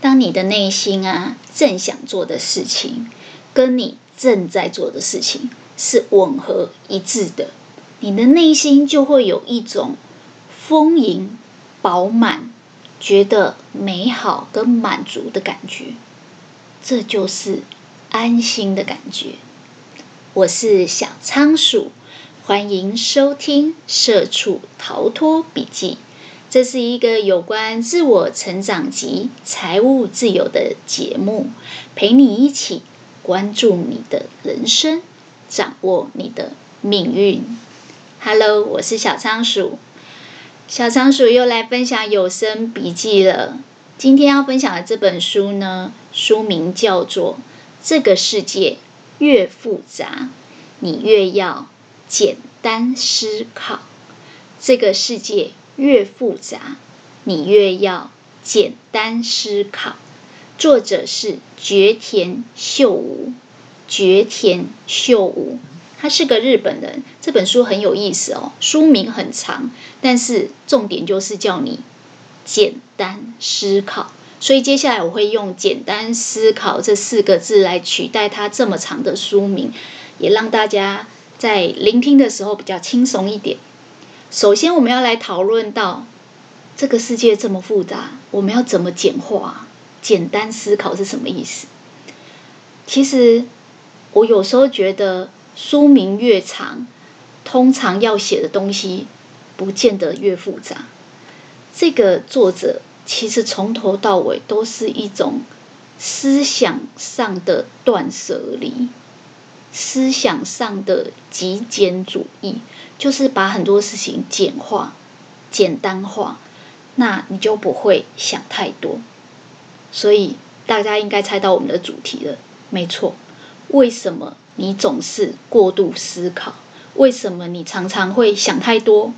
当你的内心啊正想做的事情，跟你正在做的事情是吻合一致的，你的内心就会有一种丰盈、饱满、觉得美好跟满足的感觉，这就是安心的感觉。我是小仓鼠，欢迎收听《社畜逃脱笔记》。这是一个有关自我成长及财务自由的节目，陪你一起关注你的人生，掌握你的命运。Hello，我是小仓鼠，小仓鼠又来分享有声笔记了。今天要分享的这本书呢，书名叫做《这个世界越复杂，你越要简单思考》。这个世界。越复杂，你越要简单思考。作者是堀田秀吾，堀田秀吾，他是个日本人。这本书很有意思哦，书名很长，但是重点就是叫你简单思考。所以接下来我会用“简单思考”这四个字来取代它这么长的书名，也让大家在聆听的时候比较轻松一点。首先，我们要来讨论到这个世界这么复杂，我们要怎么简化？简单思考是什么意思？其实，我有时候觉得书名越长，通常要写的东西不见得越复杂。这个作者其实从头到尾都是一种思想上的断舍离。思想上的极简主义，就是把很多事情简化、简单化，那你就不会想太多。所以大家应该猜到我们的主题了，没错。为什么你总是过度思考？为什么你常常会想太多？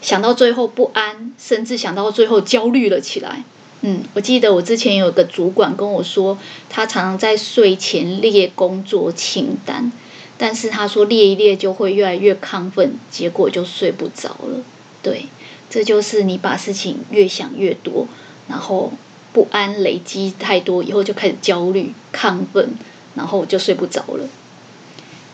想到最后不安，甚至想到最后焦虑了起来。嗯，我记得我之前有个主管跟我说，他常常在睡前列工作清单，但是他说列一列就会越来越亢奋，结果就睡不着了。对，这就是你把事情越想越多，然后不安累积太多以后就开始焦虑、亢奋，然后就睡不着了。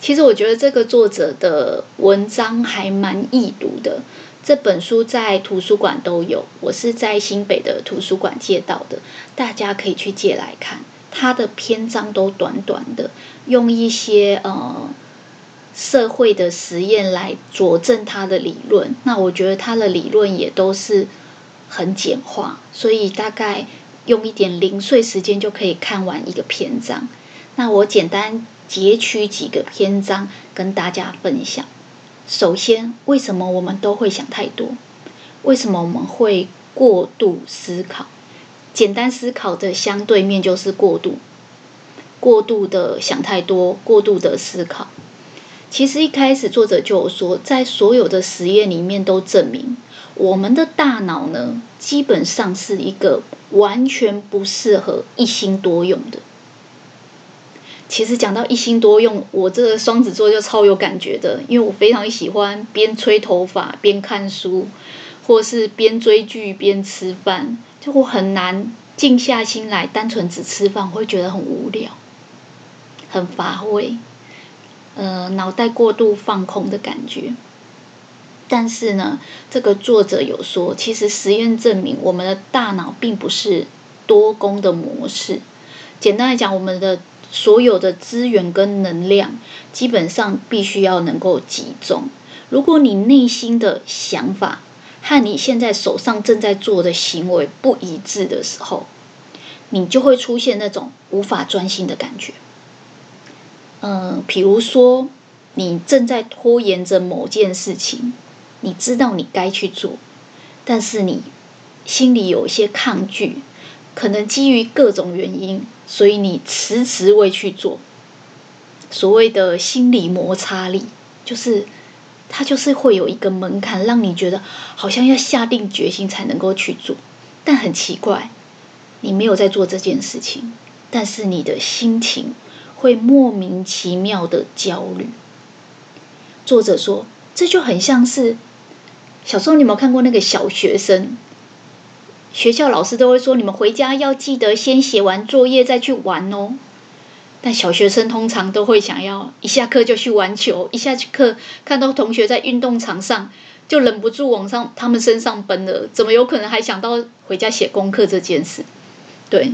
其实我觉得这个作者的文章还蛮易读的。这本书在图书馆都有，我是在新北的图书馆借到的，大家可以去借来看。它的篇章都短短的，用一些呃社会的实验来佐证他的理论。那我觉得他的理论也都是很简化，所以大概用一点零碎时间就可以看完一个篇章。那我简单截取几个篇章跟大家分享。首先，为什么我们都会想太多？为什么我们会过度思考？简单思考的相对面就是过度，过度的想太多，过度的思考。其实一开始作者就有说，在所有的实验里面都证明，我们的大脑呢，基本上是一个完全不适合一心多用的。其实讲到一心多用，我这个双子座就超有感觉的，因为我非常喜欢边吹头发边看书，或是边追剧边吃饭，就我很难静下心来单纯只吃饭，会觉得很无聊，很乏味，呃，脑袋过度放空的感觉。但是呢，这个作者有说，其实实验证明，我们的大脑并不是多工的模式。简单来讲，我们的所有的资源跟能量，基本上必须要能够集中。如果你内心的想法和你现在手上正在做的行为不一致的时候，你就会出现那种无法专心的感觉。嗯、比如说你正在拖延着某件事情，你知道你该去做，但是你心里有一些抗拒。可能基于各种原因，所以你迟迟未去做。所谓的心理摩擦力，就是它就是会有一个门槛，让你觉得好像要下定决心才能够去做。但很奇怪，你没有在做这件事情，但是你的心情会莫名其妙的焦虑。作者说，这就很像是小时候，你有没有看过那个小学生？学校老师都会说，你们回家要记得先写完作业再去玩哦。但小学生通常都会想要一下课就去玩球，一下课看到同学在运动场上，就忍不住往上他们身上奔了。怎么有可能还想到回家写功课这件事？对，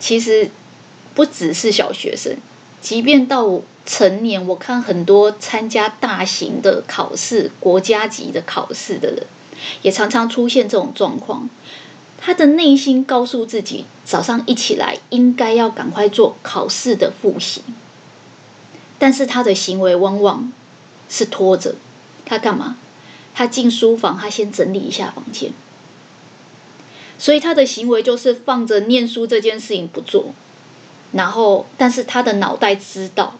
其实不只是小学生，即便到成年，我看很多参加大型的考试、国家级的考试的人，也常常出现这种状况。他的内心告诉自己，早上一起来应该要赶快做考试的复习，但是他的行为往往是拖着。他干嘛？他进书房，他先整理一下房间。所以他的行为就是放着念书这件事情不做，然后，但是他的脑袋知道，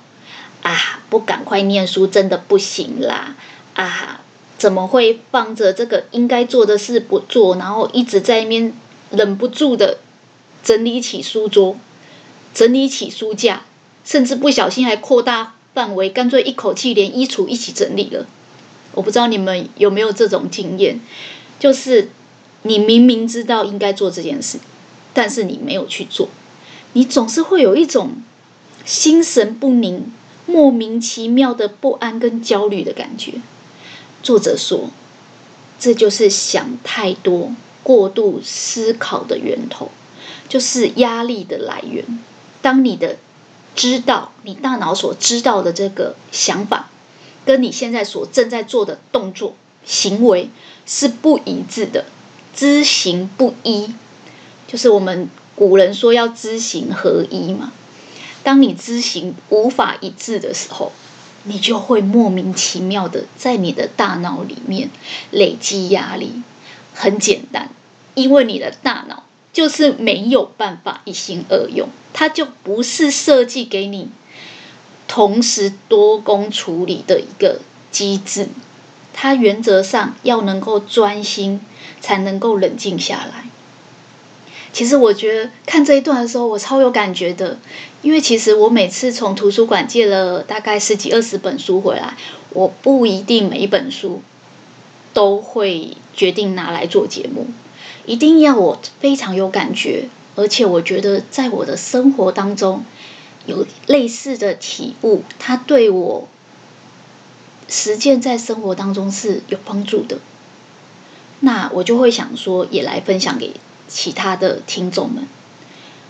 啊，不赶快念书真的不行啦，啊。怎么会放着这个应该做的事不做，然后一直在那边忍不住的整理起书桌，整理起书架，甚至不小心还扩大范围，干脆一口气连衣橱一起整理了。我不知道你们有没有这种经验，就是你明明知道应该做这件事，但是你没有去做，你总是会有一种心神不宁、莫名其妙的不安跟焦虑的感觉。作者说，这就是想太多、过度思考的源头，就是压力的来源。当你的知道，你大脑所知道的这个想法，跟你现在所正在做的动作、行为是不一致的，知行不一，就是我们古人说要知行合一嘛。当你知行无法一致的时候，你就会莫名其妙的在你的大脑里面累积压力。很简单，因为你的大脑就是没有办法一心二用，它就不是设计给你同时多工处理的一个机制。它原则上要能够专心，才能够冷静下来。其实我觉得看这一段的时候，我超有感觉的，因为其实我每次从图书馆借了大概十几二十本书回来，我不一定每一本书都会决定拿来做节目，一定要我非常有感觉，而且我觉得在我的生活当中有类似的体悟，它对我实践在生活当中是有帮助的，那我就会想说，也来分享给。其他的听众们，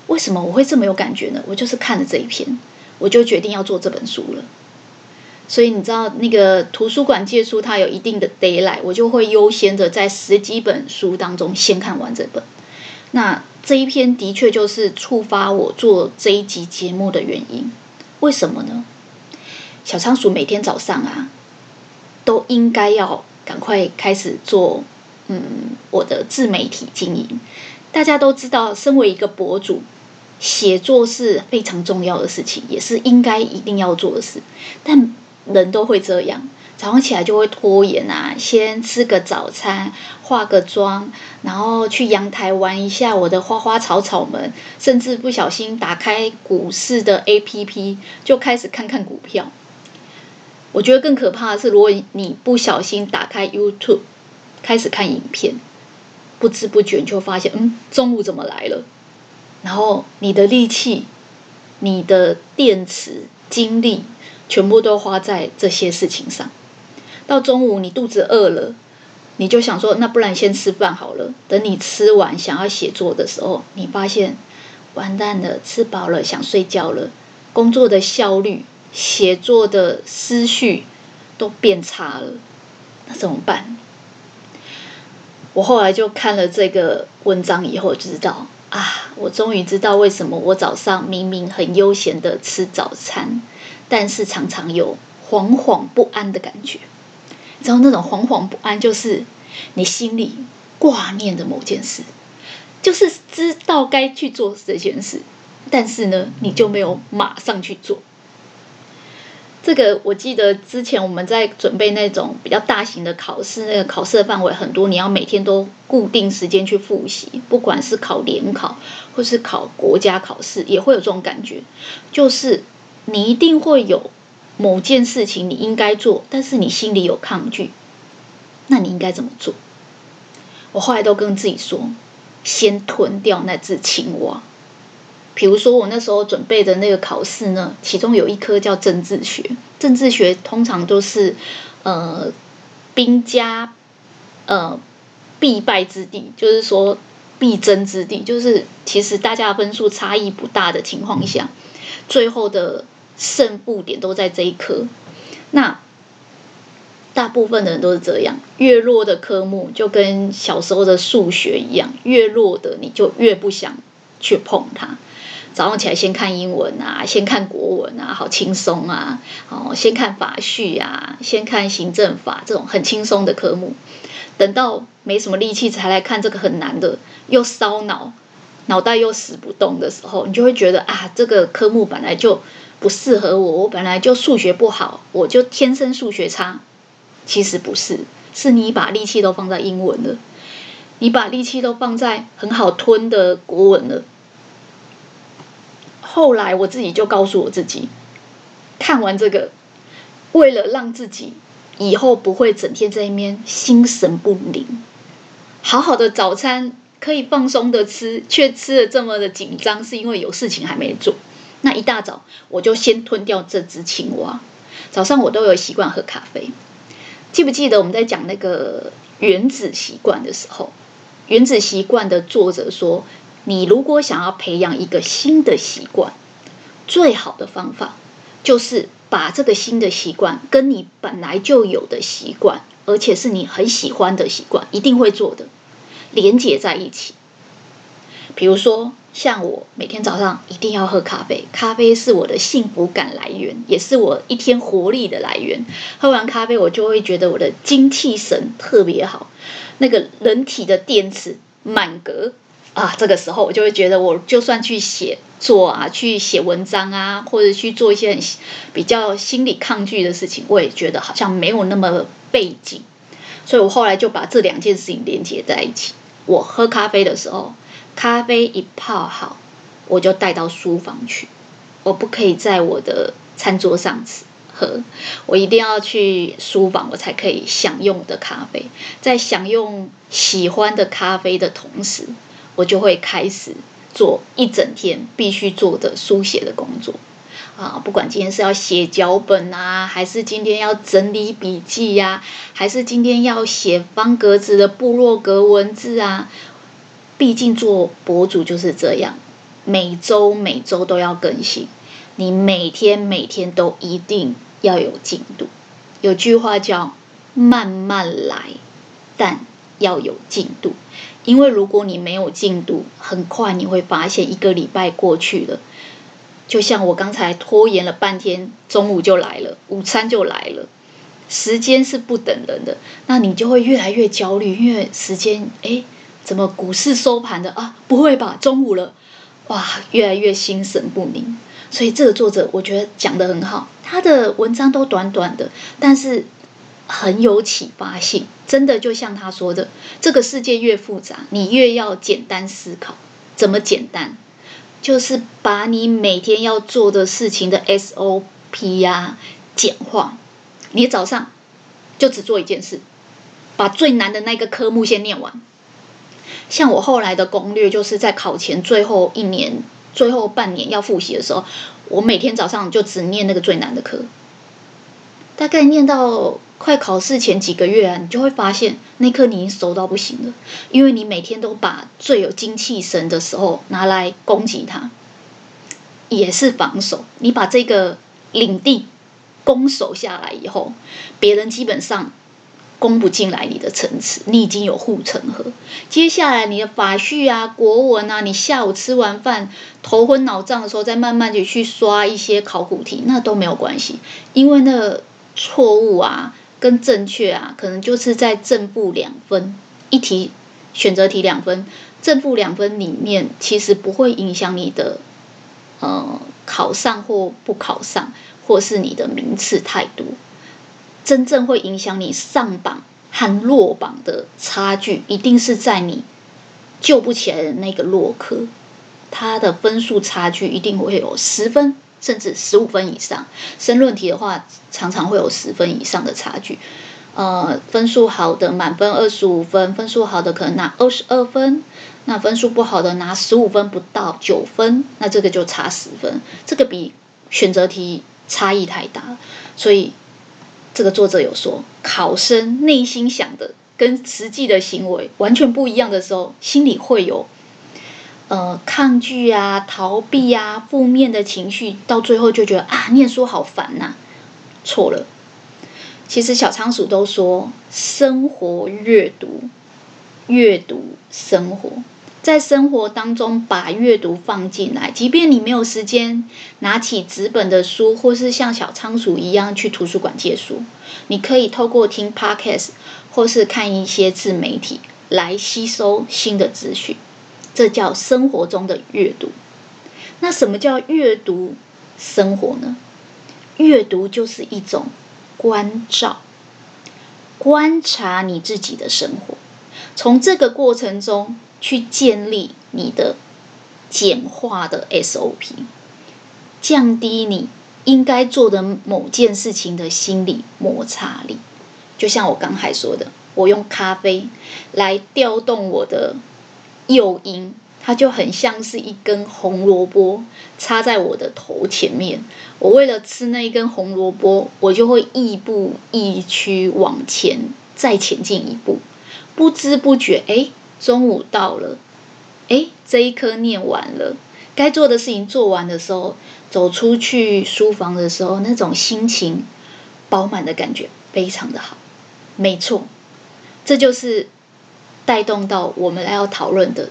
为什么我会这么有感觉呢？我就是看了这一篇，我就决定要做这本书了。所以你知道，那个图书馆借书它有一定的 d a y l i g h t 我就会优先的在十几本书当中先看完这本。那这一篇的确就是触发我做这一集节目的原因。为什么呢？小仓鼠每天早上啊，都应该要赶快开始做。嗯，我的自媒体经营，大家都知道，身为一个博主，写作是非常重要的事情，也是应该一定要做的事。但人都会这样，早上起来就会拖延啊，先吃个早餐，化个妆，然后去阳台玩一下我的花花草草们，甚至不小心打开股市的 APP，就开始看看股票。我觉得更可怕的是，如果你不小心打开 YouTube。开始看影片，不知不觉就发现，嗯，中午怎么来了？然后你的力气、你的电池、精力，全部都花在这些事情上。到中午你肚子饿了，你就想说，那不然先吃饭好了。等你吃完想要写作的时候，你发现完蛋了，吃饱了想睡觉了，工作的效率、写作的思绪都变差了，那怎么办？我后来就看了这个文章以后，知道啊，我终于知道为什么我早上明明很悠闲的吃早餐，但是常常有惶惶不安的感觉。然后那种惶惶不安，就是你心里挂念的某件事，就是知道该去做这件事，但是呢，你就没有马上去做。这个我记得之前我们在准备那种比较大型的考试，那个考试的范围很多，你要每天都固定时间去复习，不管是考联考或是考国家考试，也会有这种感觉，就是你一定会有某件事情你应该做，但是你心里有抗拒，那你应该怎么做？我后来都跟自己说，先吞掉那只青蛙。比如说我那时候准备的那个考试呢，其中有一科叫政治学，政治学通常都是呃兵家呃必败之地，就是说必争之地，就是其实大家分数差异不大的情况下，最后的胜负点都在这一科。那大部分的人都是这样，越弱的科目就跟小时候的数学一样，越弱的你就越不想去碰它。早上起来先看英文啊，先看国文啊，好轻松啊！哦，先看法序啊，先看行政法这种很轻松的科目。等到没什么力气才来看这个很难的，又烧脑，脑袋又死不动的时候，你就会觉得啊，这个科目本来就不适合我，我本来就数学不好，我就天生数学差。其实不是，是你把力气都放在英文了，你把力气都放在很好吞的国文了。后来我自己就告诉我自己，看完这个，为了让自己以后不会整天在那边心神不宁，好好的早餐可以放松的吃，却吃得这么的紧张，是因为有事情还没做。那一大早我就先吞掉这只青蛙。早上我都有习惯喝咖啡，记不记得我们在讲那个原子习惯的时候，原子习惯的作者说。你如果想要培养一个新的习惯，最好的方法就是把这个新的习惯跟你本来就有的习惯，而且是你很喜欢的习惯，一定会做的，连接在一起。比如说，像我每天早上一定要喝咖啡，咖啡是我的幸福感来源，也是我一天活力的来源。喝完咖啡，我就会觉得我的精气神特别好，那个人体的电池满格。啊，这个时候我就会觉得，我就算去写作啊，去写文章啊，或者去做一些很比较心理抗拒的事情，我也觉得好像没有那么背景。所以我后来就把这两件事情连接在一起。我喝咖啡的时候，咖啡一泡好，我就带到书房去。我不可以在我的餐桌上吃喝，我一定要去书房，我才可以享用我的咖啡。在享用喜欢的咖啡的同时，我就会开始做一整天必须做的书写的工作啊，不管今天是要写脚本啊，还是今天要整理笔记呀，还是今天要写方格子的部落格文字啊，毕竟做博主就是这样，每周每周都要更新，你每天每天都一定要有进度。有句话叫“慢慢来”，但要有进度。因为如果你没有进度，很快你会发现一个礼拜过去了，就像我刚才拖延了半天，中午就来了，午餐就来了，时间是不等人的，那你就会越来越焦虑，因为时间，哎，怎么股市收盘的啊？不会吧，中午了，哇，越来越心神不宁。所以这个作者我觉得讲得很好，他的文章都短短的，但是。很有启发性，真的就像他说的，这个世界越复杂，你越要简单思考。怎么简单？就是把你每天要做的事情的 SOP 呀、简化。你早上就只做一件事，把最难的那个科目先念完。像我后来的攻略，就是在考前最后一年、最后半年要复习的时候，我每天早上就只念那个最难的科，大概念到。快考试前几个月啊，你就会发现那科你已经熟到不行了，因为你每天都把最有精气神的时候拿来攻击它，也是防守。你把这个领地攻守下来以后，别人基本上攻不进来你的城池，你已经有护城河。接下来你的法序啊、国文啊，你下午吃完饭头昏脑胀的时候，再慢慢的去刷一些考古题，那都没有关系，因为那错误啊。跟正确啊，可能就是在正负两分，一题选择题两分，正负两分里面其实不会影响你的呃考上或不考上，或是你的名次太多。真正会影响你上榜和落榜的差距，一定是在你救不起来的那个落科，它的分数差距一定会有十分。甚至十五分以上，申论题的话，常常会有十分以上的差距。呃，分数好的满分二十五分，分数好的可能拿二十二分，那分数不好的拿十五分不到九分，那这个就差十分，这个比选择题差异太大，所以这个作者有说，考生内心想的跟实际的行为完全不一样的时候，心里会有呃抗拒啊、逃避啊、负面的情绪，到最后就觉得啊，念书好烦呐，错了。其实小仓鼠都说，生活阅读，阅读生活，在生活当中把阅读放进来。即便你没有时间拿起纸本的书，或是像小仓鼠一样去图书馆借书，你可以透过听 Podcast 或是看一些自媒体来吸收新的资讯。这叫生活中的阅读。那什么叫阅读生活呢？阅读就是一种。关照、观察你自己的生活，从这个过程中去建立你的简化的 SOP，降低你应该做的某件事情的心理摩擦力。就像我刚才说的，我用咖啡来调动我的诱因。它就很像是一根红萝卜插在我的头前面，我为了吃那一根红萝卜，我就会亦步亦趋往前，再前进一步，不知不觉，哎，中午到了，哎，这一科念完了，该做的事情做完的时候，走出去书房的时候，那种心情饱满的感觉非常的好，没错，这就是带动到我们来要讨论的。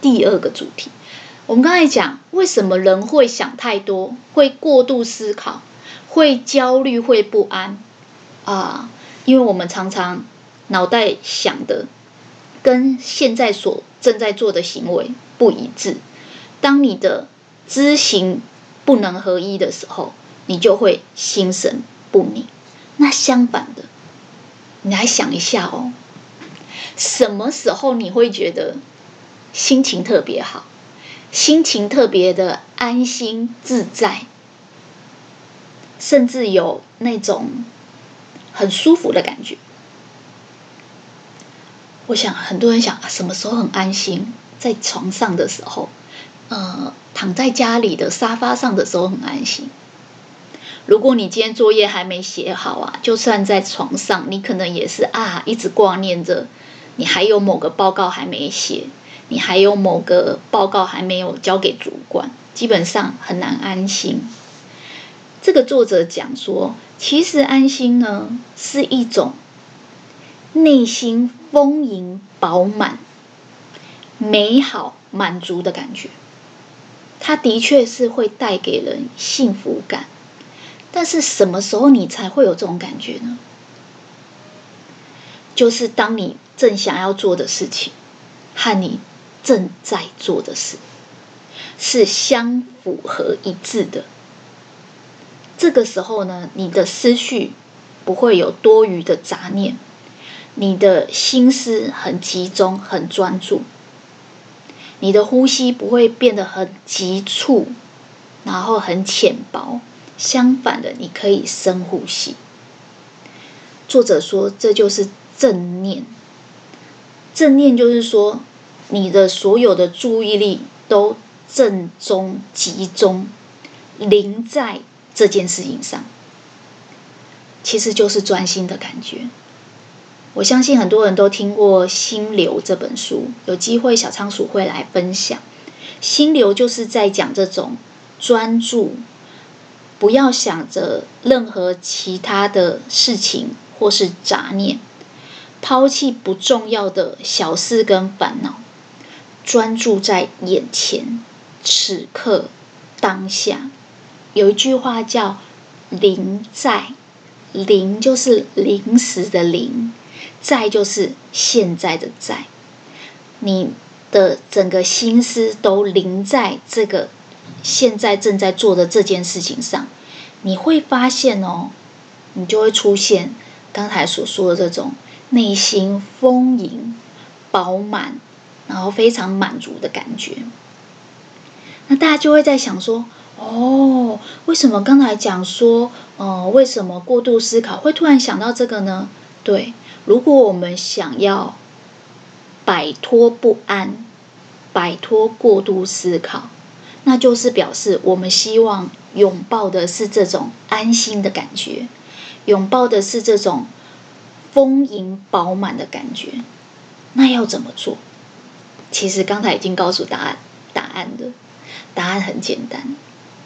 第二个主题，我们刚才讲，为什么人会想太多，会过度思考，会焦虑，会不安啊？因为我们常常脑袋想的跟现在所正在做的行为不一致。当你的知行不能合一的时候，你就会心神不宁。那相反的，你来想一下哦，什么时候你会觉得？心情特别好，心情特别的安心自在，甚至有那种很舒服的感觉。我想很多人想，什么时候很安心？在床上的时候，呃，躺在家里的沙发上的时候很安心。如果你今天作业还没写好啊，就算在床上，你可能也是啊，一直挂念着，你还有某个报告还没写。你还有某个报告还没有交给主管，基本上很难安心。这个作者讲说，其实安心呢是一种内心丰盈、饱满、美好、满足的感觉。它的确是会带给人幸福感，但是什么时候你才会有这种感觉呢？就是当你正想要做的事情和你。正在做的事是相符合一致的。这个时候呢，你的思绪不会有多余的杂念，你的心思很集中、很专注，你的呼吸不会变得很急促，然后很浅薄。相反的，你可以深呼吸。作者说，这就是正念。正念就是说。你的所有的注意力都正中集中，临在这件事情上，其实就是专心的感觉。我相信很多人都听过《心流》这本书，有机会小仓鼠会来分享。《心流》就是在讲这种专注，不要想着任何其他的事情或是杂念，抛弃不重要的小事跟烦恼。专注在眼前，此刻当下，有一句话叫“临在”，临就是临时的临，在就是现在的在。你的整个心思都临在这个现在正在做的这件事情上，你会发现哦，你就会出现刚才所说的这种内心丰盈、饱满。然后非常满足的感觉，那大家就会在想说：哦，为什么刚才讲说，呃，为什么过度思考会突然想到这个呢？对，如果我们想要摆脱不安，摆脱过度思考，那就是表示我们希望拥抱的是这种安心的感觉，拥抱的是这种丰盈饱满的感觉。那要怎么做？其实刚才已经告诉答案，答案的答案很简单。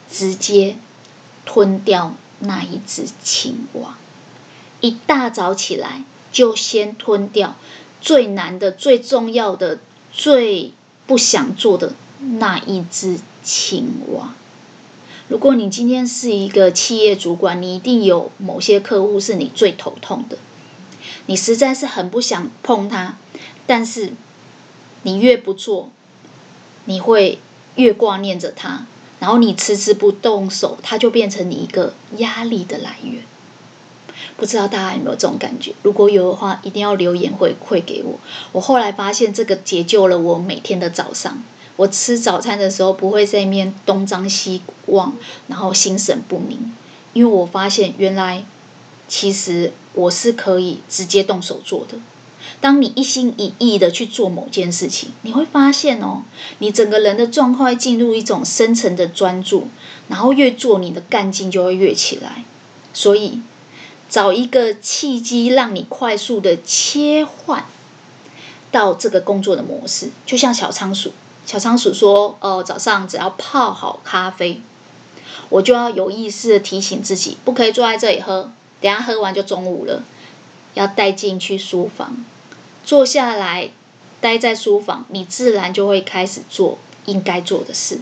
直接吞掉那一只青蛙，一大早起来就先吞掉最难的、最重要的、最不想做的那一只青蛙。如果你今天是一个企业主管，你一定有某些客户是你最头痛的，你实在是很不想碰它，但是你越不做，你会越挂念着它。然后你迟迟不动手，它就变成你一个压力的来源。不知道大家有没有这种感觉？如果有的话，一定要留言回馈给我。我后来发现这个解救了我每天的早上。我吃早餐的时候不会在那边东张西望，然后心神不宁，因为我发现原来其实我是可以直接动手做的。当你一心一意的去做某件事情，你会发现哦，你整个人的状况会进入一种深层的专注，然后越做你的干劲就会越起来。所以，找一个契机，让你快速的切换到这个工作的模式。就像小仓鼠，小仓鼠说：“哦，早上只要泡好咖啡，我就要有意识的提醒自己，不可以坐在这里喝，等下喝完就中午了，要带进去书房。”坐下来，待在书房，你自然就会开始做应该做的事。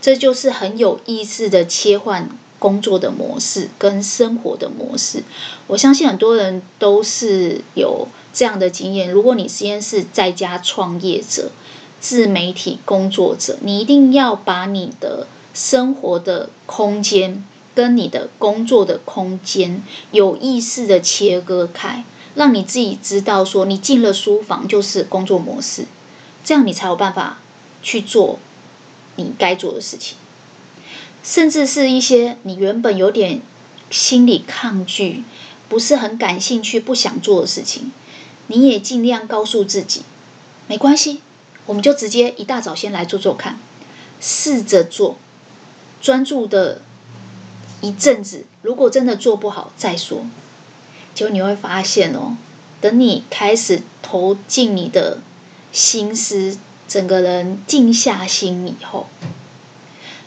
这就是很有意识的切换工作的模式跟生活的模式。我相信很多人都是有这样的经验。如果你先是在家创业者、自媒体工作者，你一定要把你的生活的空间跟你的工作的空间有意识的切割开。让你自己知道，说你进了书房就是工作模式，这样你才有办法去做你该做的事情，甚至是一些你原本有点心理抗拒、不是很感兴趣、不想做的事情，你也尽量告诉自己，没关系，我们就直接一大早先来做做看，试着做，专注的一阵子，如果真的做不好再说。就你会发现哦，等你开始投进你的心思，整个人静下心以后，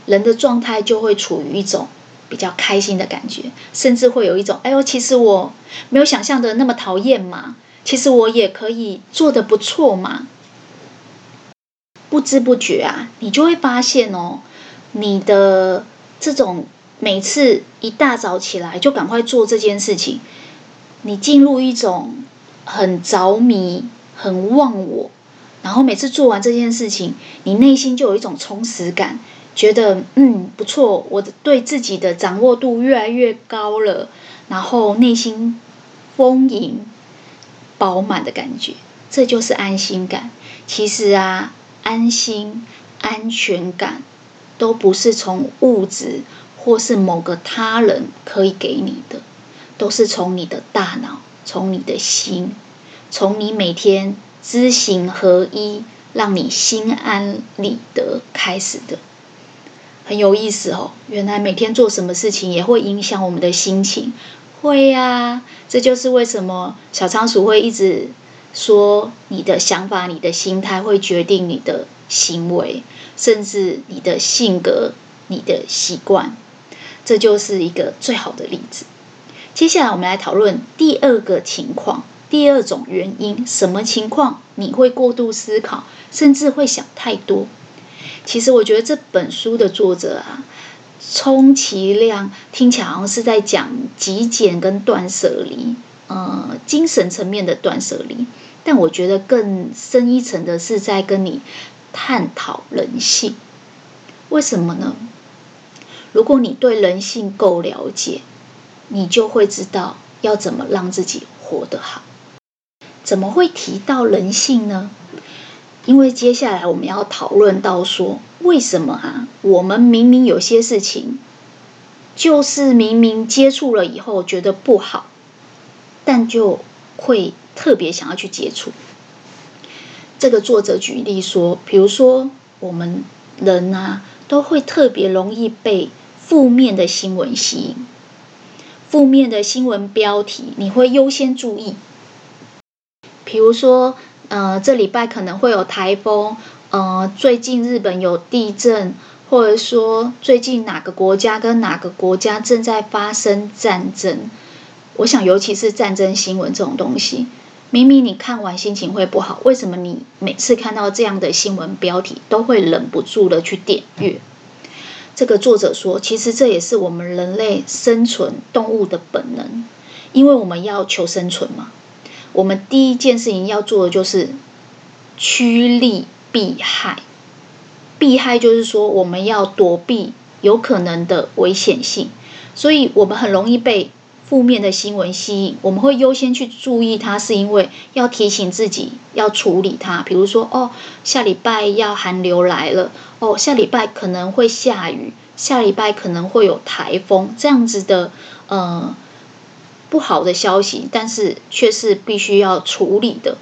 人的状态就会处于一种比较开心的感觉，甚至会有一种“哎呦，其实我没有想象的那么讨厌嘛，其实我也可以做的不错嘛。”不知不觉啊，你就会发现哦，你的这种每次一大早起来就赶快做这件事情。你进入一种很着迷、很忘我，然后每次做完这件事情，你内心就有一种充实感，觉得嗯不错，我的对自己的掌握度越来越高了，然后内心丰盈、饱满的感觉，这就是安心感。其实啊，安心、安全感都不是从物质或是某个他人可以给你的。都是从你的大脑，从你的心，从你每天知行合一，让你心安理得开始的，很有意思哦。原来每天做什么事情也会影响我们的心情，会呀。这就是为什么小仓鼠会一直说，你的想法、你的心态会决定你的行为，甚至你的性格、你的习惯。这就是一个最好的例子。接下来我们来讨论第二个情况，第二种原因，什么情况你会过度思考，甚至会想太多？其实我觉得这本书的作者啊，充其量听起来好像是在讲极简跟断舍离，呃，精神层面的断舍离。但我觉得更深一层的是在跟你探讨人性。为什么呢？如果你对人性够了解，你就会知道要怎么让自己活得好。怎么会提到人性呢？因为接下来我们要讨论到说，为什么啊？我们明明有些事情，就是明明接触了以后觉得不好，但就会特别想要去接触。这个作者举例说，比如说我们人啊，都会特别容易被负面的新闻吸引，负面的新闻标题你会优先注意，比如说。呃，这礼拜可能会有台风。呃，最近日本有地震，或者说最近哪个国家跟哪个国家正在发生战争。我想，尤其是战争新闻这种东西，明明你看完心情会不好，为什么你每次看到这样的新闻标题都会忍不住的去点阅？这个作者说，其实这也是我们人类生存动物的本能，因为我们要求生存嘛。我们第一件事情要做的就是趋利避害。避害就是说，我们要躲避有可能的危险性，所以我们很容易被负面的新闻吸引。我们会优先去注意它，是因为要提醒自己要处理它。比如说，哦，下礼拜要寒流来了，哦，下礼拜可能会下雨，下礼拜可能会有台风，这样子的，呃。不好的消息，但是却是必须要处理的，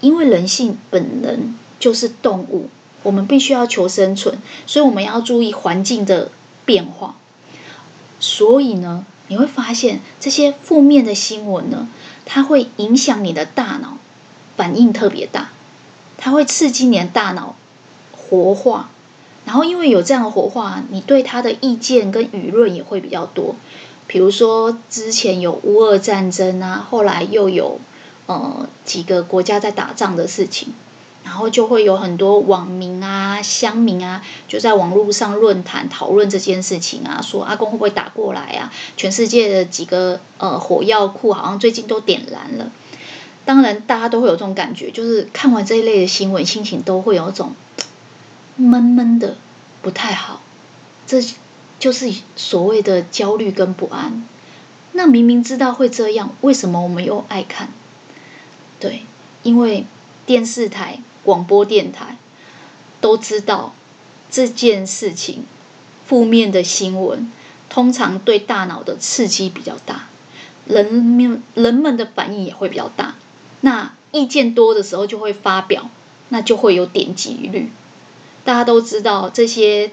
因为人性本能就是动物，我们必须要求生存，所以我们要注意环境的变化。所以呢，你会发现这些负面的新闻呢，它会影响你的大脑，反应特别大，它会刺激你的大脑活化，然后因为有这样的活化，你对它的意见跟舆论也会比较多。比如说，之前有乌俄战争啊，后来又有呃几个国家在打仗的事情，然后就会有很多网民啊、乡民啊，就在网络上论坛讨论这件事情啊，说阿公会不会打过来啊？全世界的几个呃火药库好像最近都点燃了。当然，大家都会有这种感觉，就是看完这一类的新闻，心情都会有一种闷闷的，不太好。这。就是所谓的焦虑跟不安，那明明知道会这样，为什么我们又爱看？对，因为电视台、广播电台都知道这件事情，负面的新闻通常对大脑的刺激比较大，人们人们的反应也会比较大。那意见多的时候就会发表，那就会有点击率。大家都知道这些。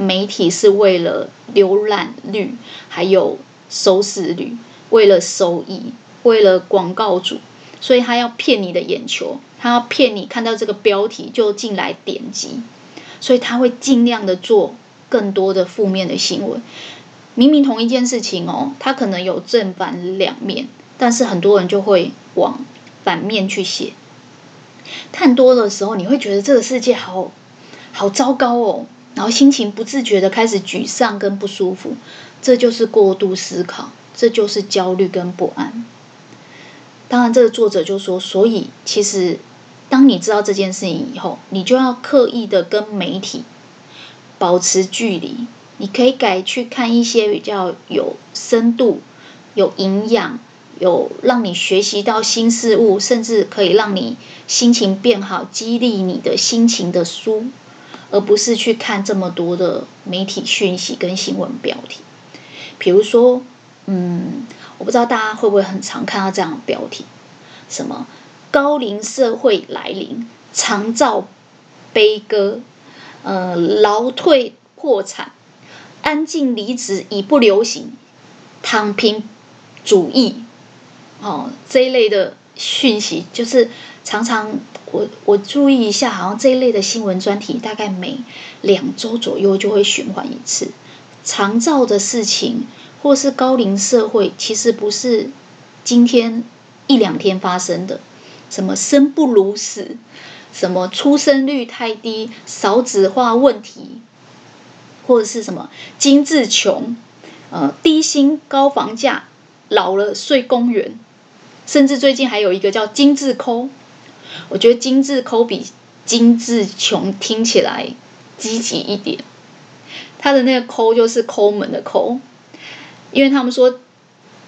媒体是为了浏览率，还有收视率，为了收益，为了广告主，所以他要骗你的眼球，他要骗你看到这个标题就进来点击，所以他会尽量的做更多的负面的新闻。明明同一件事情哦，他可能有正反两面，但是很多人就会往反面去写。看多的时候，你会觉得这个世界好好糟糕哦。然后心情不自觉的开始沮丧跟不舒服，这就是过度思考，这就是焦虑跟不安。当然，这个作者就说，所以其实当你知道这件事情以后，你就要刻意的跟媒体保持距离。你可以改去看一些比较有深度、有营养、有让你学习到新事物，甚至可以让你心情变好、激励你的心情的书。而不是去看这么多的媒体讯息跟新闻标题，比如说，嗯，我不知道大家会不会很常看到这样的标题，什么高龄社会来临，长照悲歌，呃，劳退破产，安静离职已不流行，躺平主义，哦，这一类的讯息就是常常。我我注意一下，好像这一类的新闻专题大概每两周左右就会循环一次。长照的事情，或是高龄社会，其实不是今天一两天发生的。什么生不如死，什么出生率太低，少子化问题，或者是什么精致穷，呃，低薪高房价，老了睡公园，甚至最近还有一个叫精致抠。我觉得“精致抠”比“精致穷”听起来积极一点。他的那个“抠”就是抠门的“抠”，因为他们说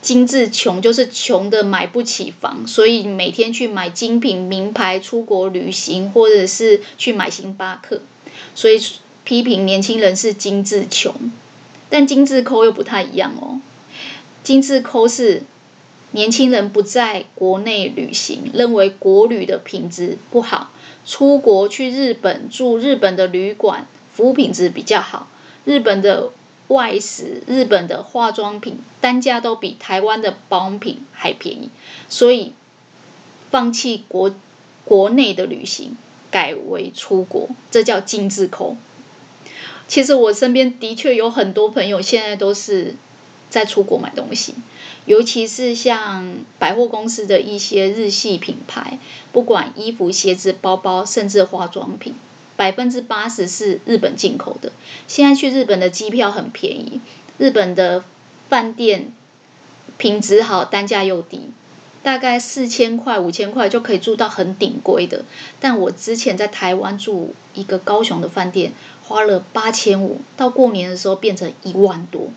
精致穷就是穷的买不起房，所以每天去买精品名牌出国旅行，或者是去买星巴克，所以批评年轻人是精致穷。但精致抠又不太一样哦，精致抠是年轻人不在国内旅行，认为国旅的品质不好，出国去日本住日本的旅馆，服务品质比较好，日本的外食、日本的化妆品单价都比台湾的保养品还便宜，所以放弃国国内的旅行，改为出国，这叫精致抠。其实我身边的确有很多朋友，现在都是在出国买东西，尤其是像百货公司的一些日系品牌，不管衣服、鞋子、包包，甚至化妆品，百分之八十是日本进口的。现在去日本的机票很便宜，日本的饭店品质好，单价又低，大概四千块、五千块就可以住到很顶贵的。但我之前在台湾住一个高雄的饭店。花了八千五，到过年的时候变成一万多，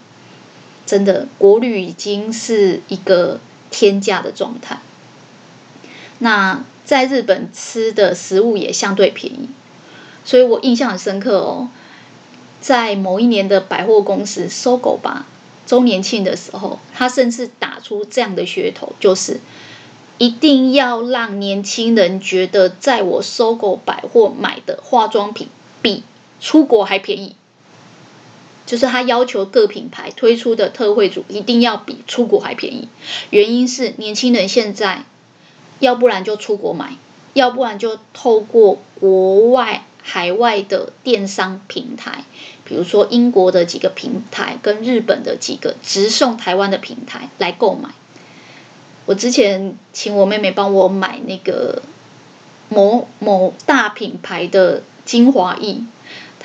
真的国旅已经是一个天价的状态。那在日本吃的食物也相对便宜，所以我印象很深刻哦。在某一年的百货公司搜狗吧周年庆的时候，他甚至打出这样的噱头，就是一定要让年轻人觉得，在我搜狗百货买的化妆品比出国还便宜，就是他要求各品牌推出的特惠组一定要比出国还便宜。原因是年轻人现在，要不然就出国买，要不然就透过国外海外的电商平台，比如说英国的几个平台跟日本的几个直送台湾的平台来购买。我之前请我妹妹帮我买那个某某大品牌的精华液。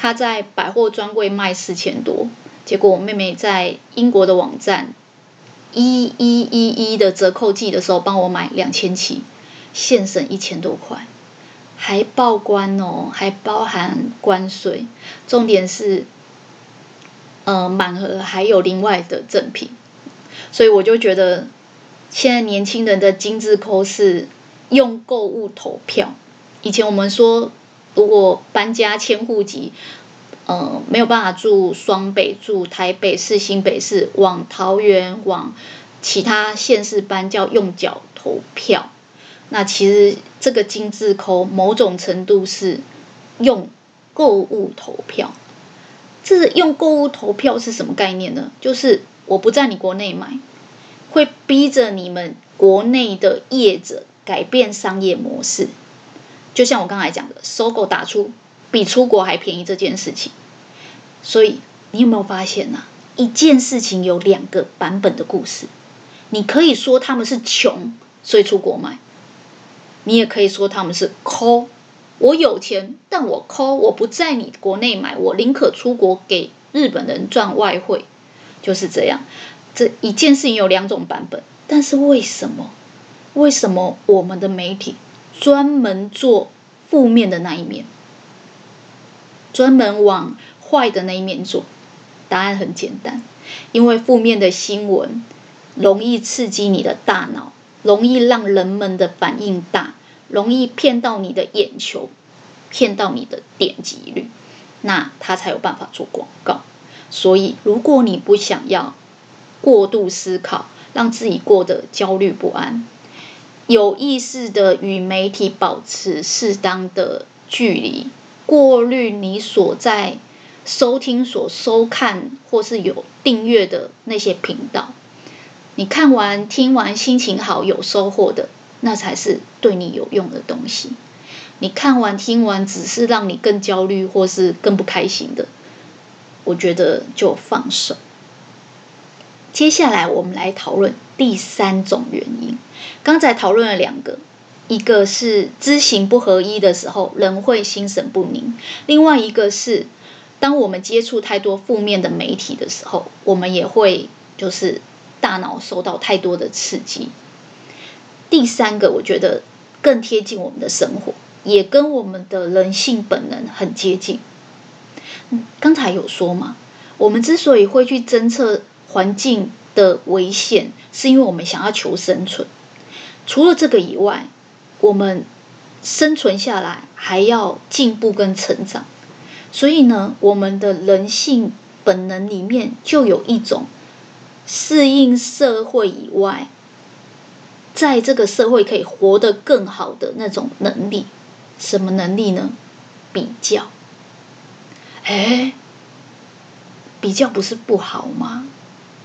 他在百货专柜卖四千多，结果我妹妹在英国的网站一一一一的折扣季的时候帮我买两千七，现省一千多块，还报关哦，还包含关税。重点是，呃，满额还有另外的赠品，所以我就觉得现在年轻人的精致抠是用购物投票。以前我们说。如果搬家迁户籍，呃，没有办法住双北，住台北市、新北市，往桃园、往其他县市搬，叫用脚投票。那其实这个精致抠，某种程度是用购物投票。这是用购物投票是什么概念呢？就是我不在你国内买，会逼着你们国内的业者改变商业模式。就像我刚才讲的，SOGO 打出比出国还便宜这件事情，所以你有没有发现呢、啊？一件事情有两个版本的故事。你可以说他们是穷，所以出国买；你也可以说他们是抠。我有钱，但我抠，我不在你国内买，我宁可出国给日本人赚外汇，就是这样。这一件事情有两种版本，但是为什么？为什么我们的媒体？专门做负面的那一面，专门往坏的那一面做。答案很简单，因为负面的新闻容易刺激你的大脑，容易让人们的反应大，容易骗到你的眼球，骗到你的点击率，那他才有办法做广告。所以，如果你不想要过度思考，让自己过得焦虑不安。有意识的与媒体保持适当的距离，过滤你所在收听、所收看或是有订阅的那些频道。你看完、听完，心情好、有收获的，那才是对你有用的东西。你看完、听完，只是让你更焦虑或是更不开心的，我觉得就放手。接下来，我们来讨论第三种原因。刚才讨论了两个，一个是知行不合一的时候，人会心神不宁；另外一个是，当我们接触太多负面的媒体的时候，我们也会就是大脑受到太多的刺激。第三个，我觉得更贴近我们的生活，也跟我们的人性本能很接近。嗯，刚才有说嘛，我们之所以会去侦测环境的危险，是因为我们想要求生存。除了这个以外，我们生存下来还要进步跟成长。所以呢，我们的人性本能里面就有一种适应社会以外，在这个社会可以活得更好的那种能力。什么能力呢？比较。哎，比较不是不好吗？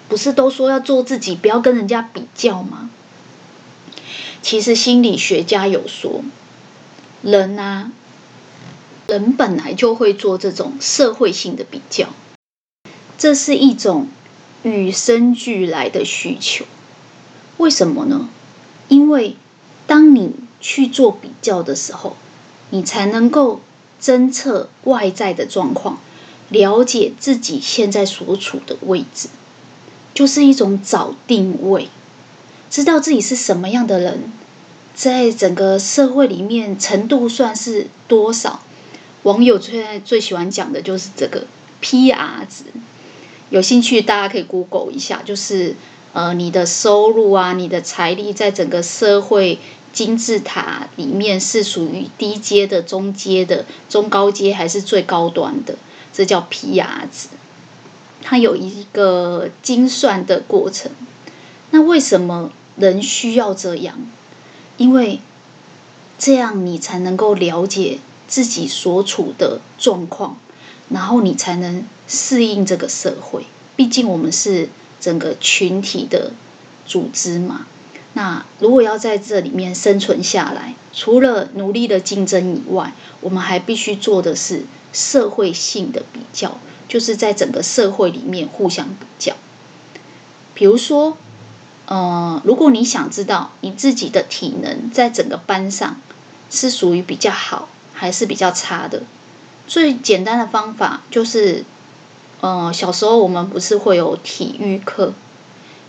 不是都说要做自己，不要跟人家比较吗？其实心理学家有说，人啊，人本来就会做这种社会性的比较，这是一种与生俱来的需求。为什么呢？因为当你去做比较的时候，你才能够。侦测外在的状况，了解自己现在所处的位置，就是一种找定位，知道自己是什么样的人，在整个社会里面程度算是多少。网友现在最喜欢讲的就是这个 PR 值，有兴趣大家可以 Google 一下，就是呃你的收入啊，你的财力在整个社会。金字塔里面是属于低阶的、中阶的、中高阶还是最高端的？这叫 PR 值，它有一个精算的过程。那为什么人需要这样？因为这样你才能够了解自己所处的状况，然后你才能适应这个社会。毕竟我们是整个群体的组织嘛。那如果要在这里面生存下来，除了努力的竞争以外，我们还必须做的是社会性的比较，就是在整个社会里面互相比较。比如说，呃，如果你想知道你自己的体能在整个班上是属于比较好还是比较差的，最简单的方法就是，呃，小时候我们不是会有体育课。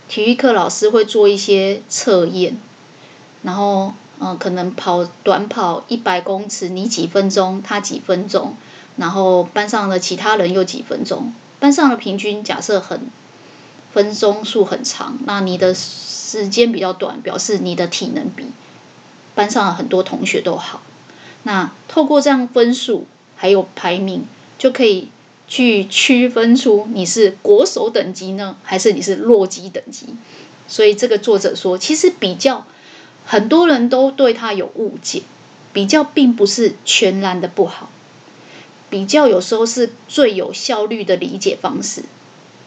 体育课老师会做一些测验，然后嗯、可能跑短跑一百公尺，你几分钟，他几分钟，然后班上的其他人又几分钟，班上的平均假设很分钟数很长，那你的时间比较短，表示你的体能比班上的很多同学都好。那透过这样分数还有排名，就可以。去区分出你是国手等级呢，还是你是弱鸡等级？所以这个作者说，其实比较很多人都对他有误解，比较并不是全然的不好，比较有时候是最有效率的理解方式。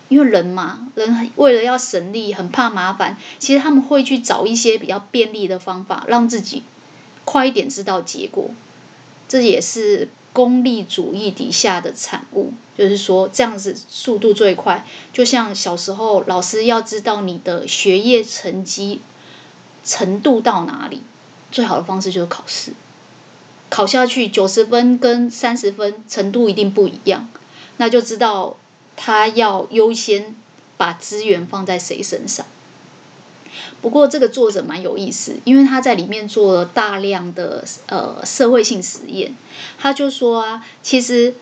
因为人嘛，人为了要省力，很怕麻烦，其实他们会去找一些比较便利的方法，让自己快一点知道结果。这也是。功利主义底下的产物，就是说这样子速度最快。就像小时候，老师要知道你的学业成绩程度到哪里，最好的方式就是考试。考下去九十分跟三十分程度一定不一样，那就知道他要优先把资源放在谁身上。不过这个作者蛮有意思，因为他在里面做了大量的呃社会性实验，他就说啊，其实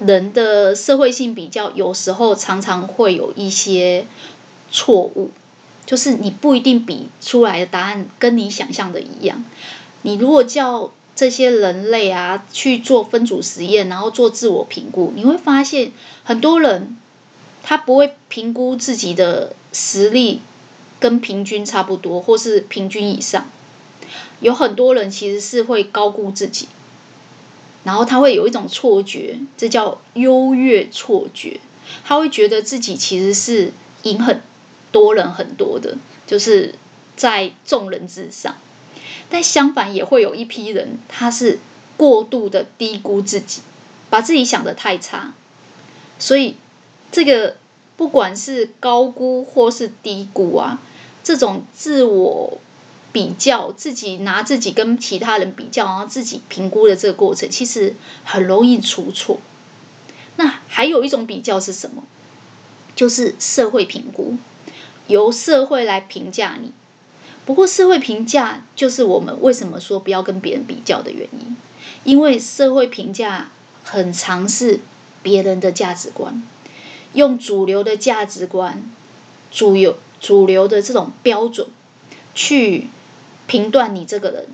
人的社会性比较有时候常常会有一些错误，就是你不一定比出来的答案跟你想象的一样。你如果叫这些人类啊去做分组实验，然后做自我评估，你会发现很多人他不会评估自己的实力。跟平均差不多，或是平均以上，有很多人其实是会高估自己，然后他会有一种错觉，这叫优越错觉，他会觉得自己其实是赢很多人很多的，就是在众人之上。但相反，也会有一批人，他是过度的低估自己，把自己想得太差，所以这个。不管是高估或是低估啊，这种自我比较，自己拿自己跟其他人比较，然后自己评估的这个过程，其实很容易出错。那还有一种比较是什么？就是社会评估，由社会来评价你。不过社会评价就是我们为什么说不要跟别人比较的原因，因为社会评价很常是别人的价值观。用主流的价值观主流主流的这种标准去评断你这个人。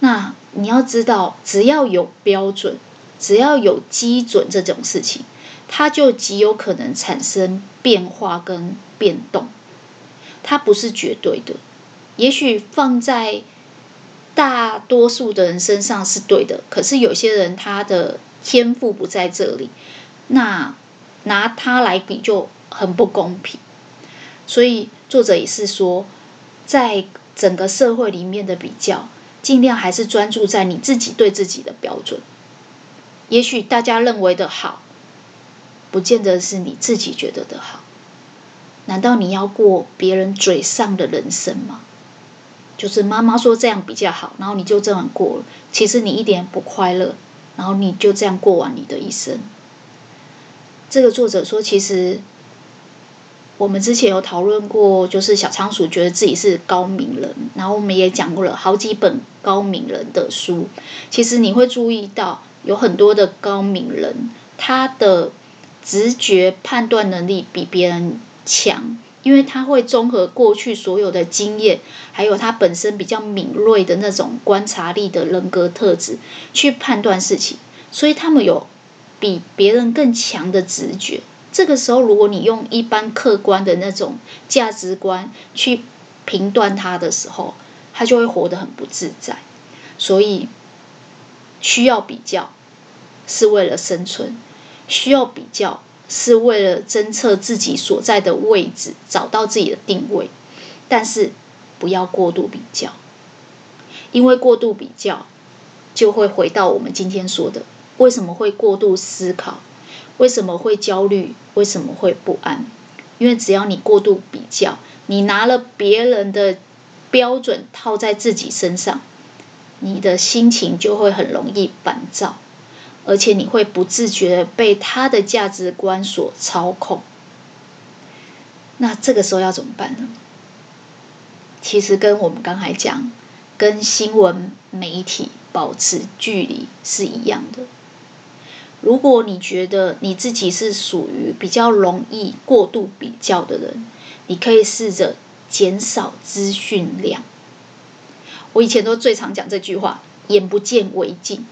那你要知道，只要有标准，只要有基准这种事情，它就极有可能产生变化跟变动。它不是绝对的，也许放在大多数的人身上是对的，可是有些人他的天赋不在这里，那拿他来比就很不公平。所以作者也是说，在整个社会里面的比较。尽量还是专注在你自己对自己的标准。也许大家认为的好，不见得是你自己觉得的好。难道你要过别人嘴上的人生吗？就是妈妈说这样比较好，然后你就这样过了。其实你一点不快乐，然后你就这样过完你的一生。这个作者说，其实。我们之前有讨论过，就是小仓鼠觉得自己是高明人，然后我们也讲过了好几本高明人的书。其实你会注意到，有很多的高明人，他的直觉判断能力比别人强，因为他会综合过去所有的经验，还有他本身比较敏锐的那种观察力的人格特质去判断事情，所以他们有比别人更强的直觉。这个时候，如果你用一般客观的那种价值观去评断他的时候，他就会活得很不自在。所以，需要比较是为了生存，需要比较是为了侦测自己所在的位置，找到自己的定位。但是，不要过度比较，因为过度比较就会回到我们今天说的，为什么会过度思考？为什么会焦虑？为什么会不安？因为只要你过度比较，你拿了别人的标准套在自己身上，你的心情就会很容易烦躁，而且你会不自觉被他的价值观所操控。那这个时候要怎么办呢？其实跟我们刚才讲，跟新闻媒体保持距离是一样的。如果你觉得你自己是属于比较容易过度比较的人，你可以试着减少资讯量。我以前都最常讲这句话：“眼不见为净。”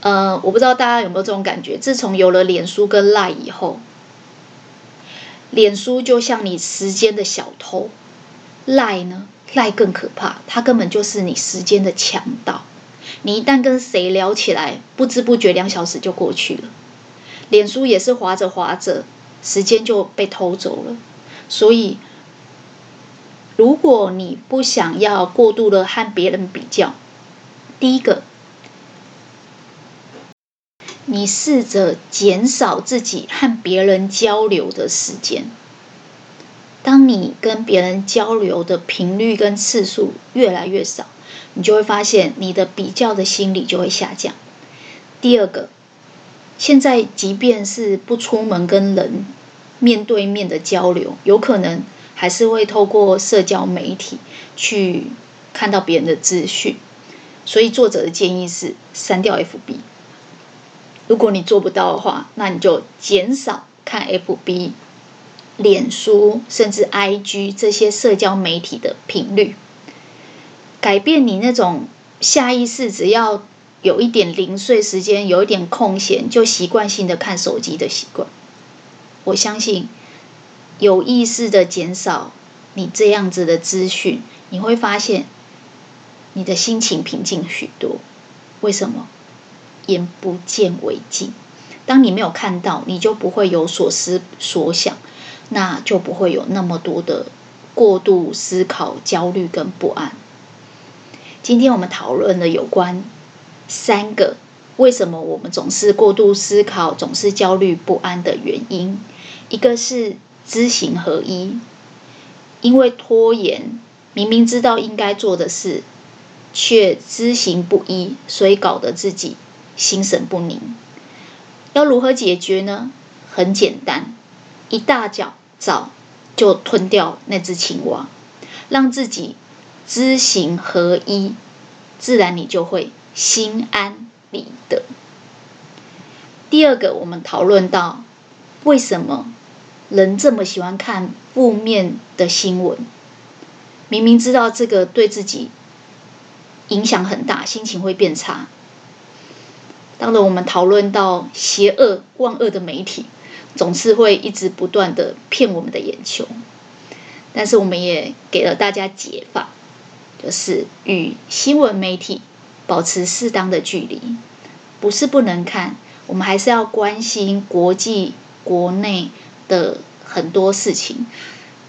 呃，我不知道大家有没有这种感觉？自从有了脸书跟赖以后，脸书就像你时间的小偷赖呢赖更可怕，它根本就是你时间的强盗。你一旦跟谁聊起来，不知不觉两小时就过去了。脸书也是滑着滑着，时间就被偷走了。所以，如果你不想要过度的和别人比较，第一个，你试着减少自己和别人交流的时间。当你跟别人交流的频率跟次数越来越少。你就会发现，你的比较的心理就会下降。第二个，现在即便是不出门跟人面对面的交流，有可能还是会透过社交媒体去看到别人的资讯。所以作者的建议是删掉 FB。如果你做不到的话，那你就减少看 FB、脸书甚至 IG 这些社交媒体的频率。改变你那种下意识，只要有一点零碎时间，有一点空闲，就习惯性的看手机的习惯。我相信有意识的减少你这样子的资讯，你会发现你的心情平静许多。为什么？眼不见为净。当你没有看到，你就不会有所思所想，那就不会有那么多的过度思考、焦虑跟不安。今天我们讨论了有关三个为什么我们总是过度思考、总是焦虑不安的原因。一个是知行合一，因为拖延，明明知道应该做的事，却知行不一，所以搞得自己心神不宁。要如何解决呢？很简单，一大早早就吞掉那只青蛙，让自己。知行合一，自然你就会心安理得。第二个，我们讨论到为什么人这么喜欢看负面的新闻？明明知道这个对自己影响很大，心情会变差。当然，我们讨论到邪恶、万恶的媒体，总是会一直不断的骗我们的眼球。但是，我们也给了大家解法，就是与新闻媒体保持适当的距离。不是不能看，我们还是要关心国际、国内的很多事情，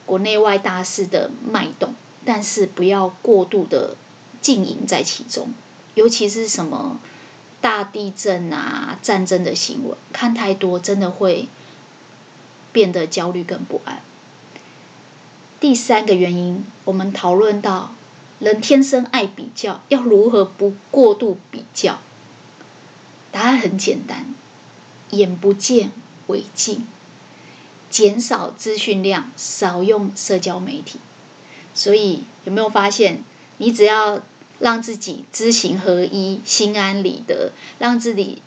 国内外大事的脉动。但是不要过度的浸淫在其中，尤其是什么大地震啊、战争的新闻，看太多真的会变得焦虑跟不安。第三个原因，我们讨论到人天生爱比较，要如何不过度比较？答案很简单，眼不见为净，减少资讯量，少用社交媒体。所以有没有发现，你只要让自己知行合一、心安理得，让自己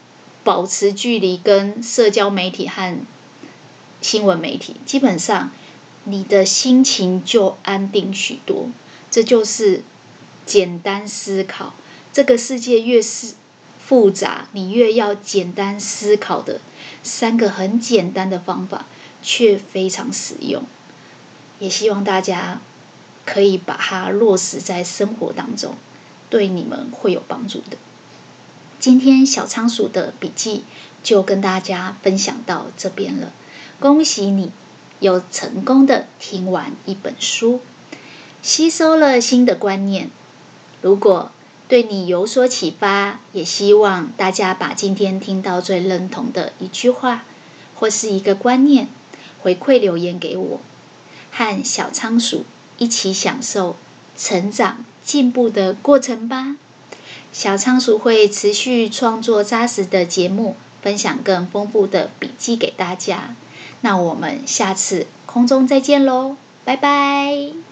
保持距离跟社交媒体和新闻媒体，基本上你的心情就安定许多。这就是简单思考。这个世界越是复杂，你越要简单思考的三个很简单的方法，却非常实用。也希望大家。可以把它落实在生活当中，对你们会有帮助的。今天小仓鼠的笔记就跟大家分享到这边了。恭喜你，又成功的听完一本书，吸收了新的观念。如果对你有所启发，也希望大家把今天听到最认同的一句话或是一个观念回馈留言给我，和小仓鼠。一起享受成长进步的过程吧。小仓鼠会持续创作扎实的节目，分享更丰富的笔记给大家。那我们下次空中再见喽，拜拜。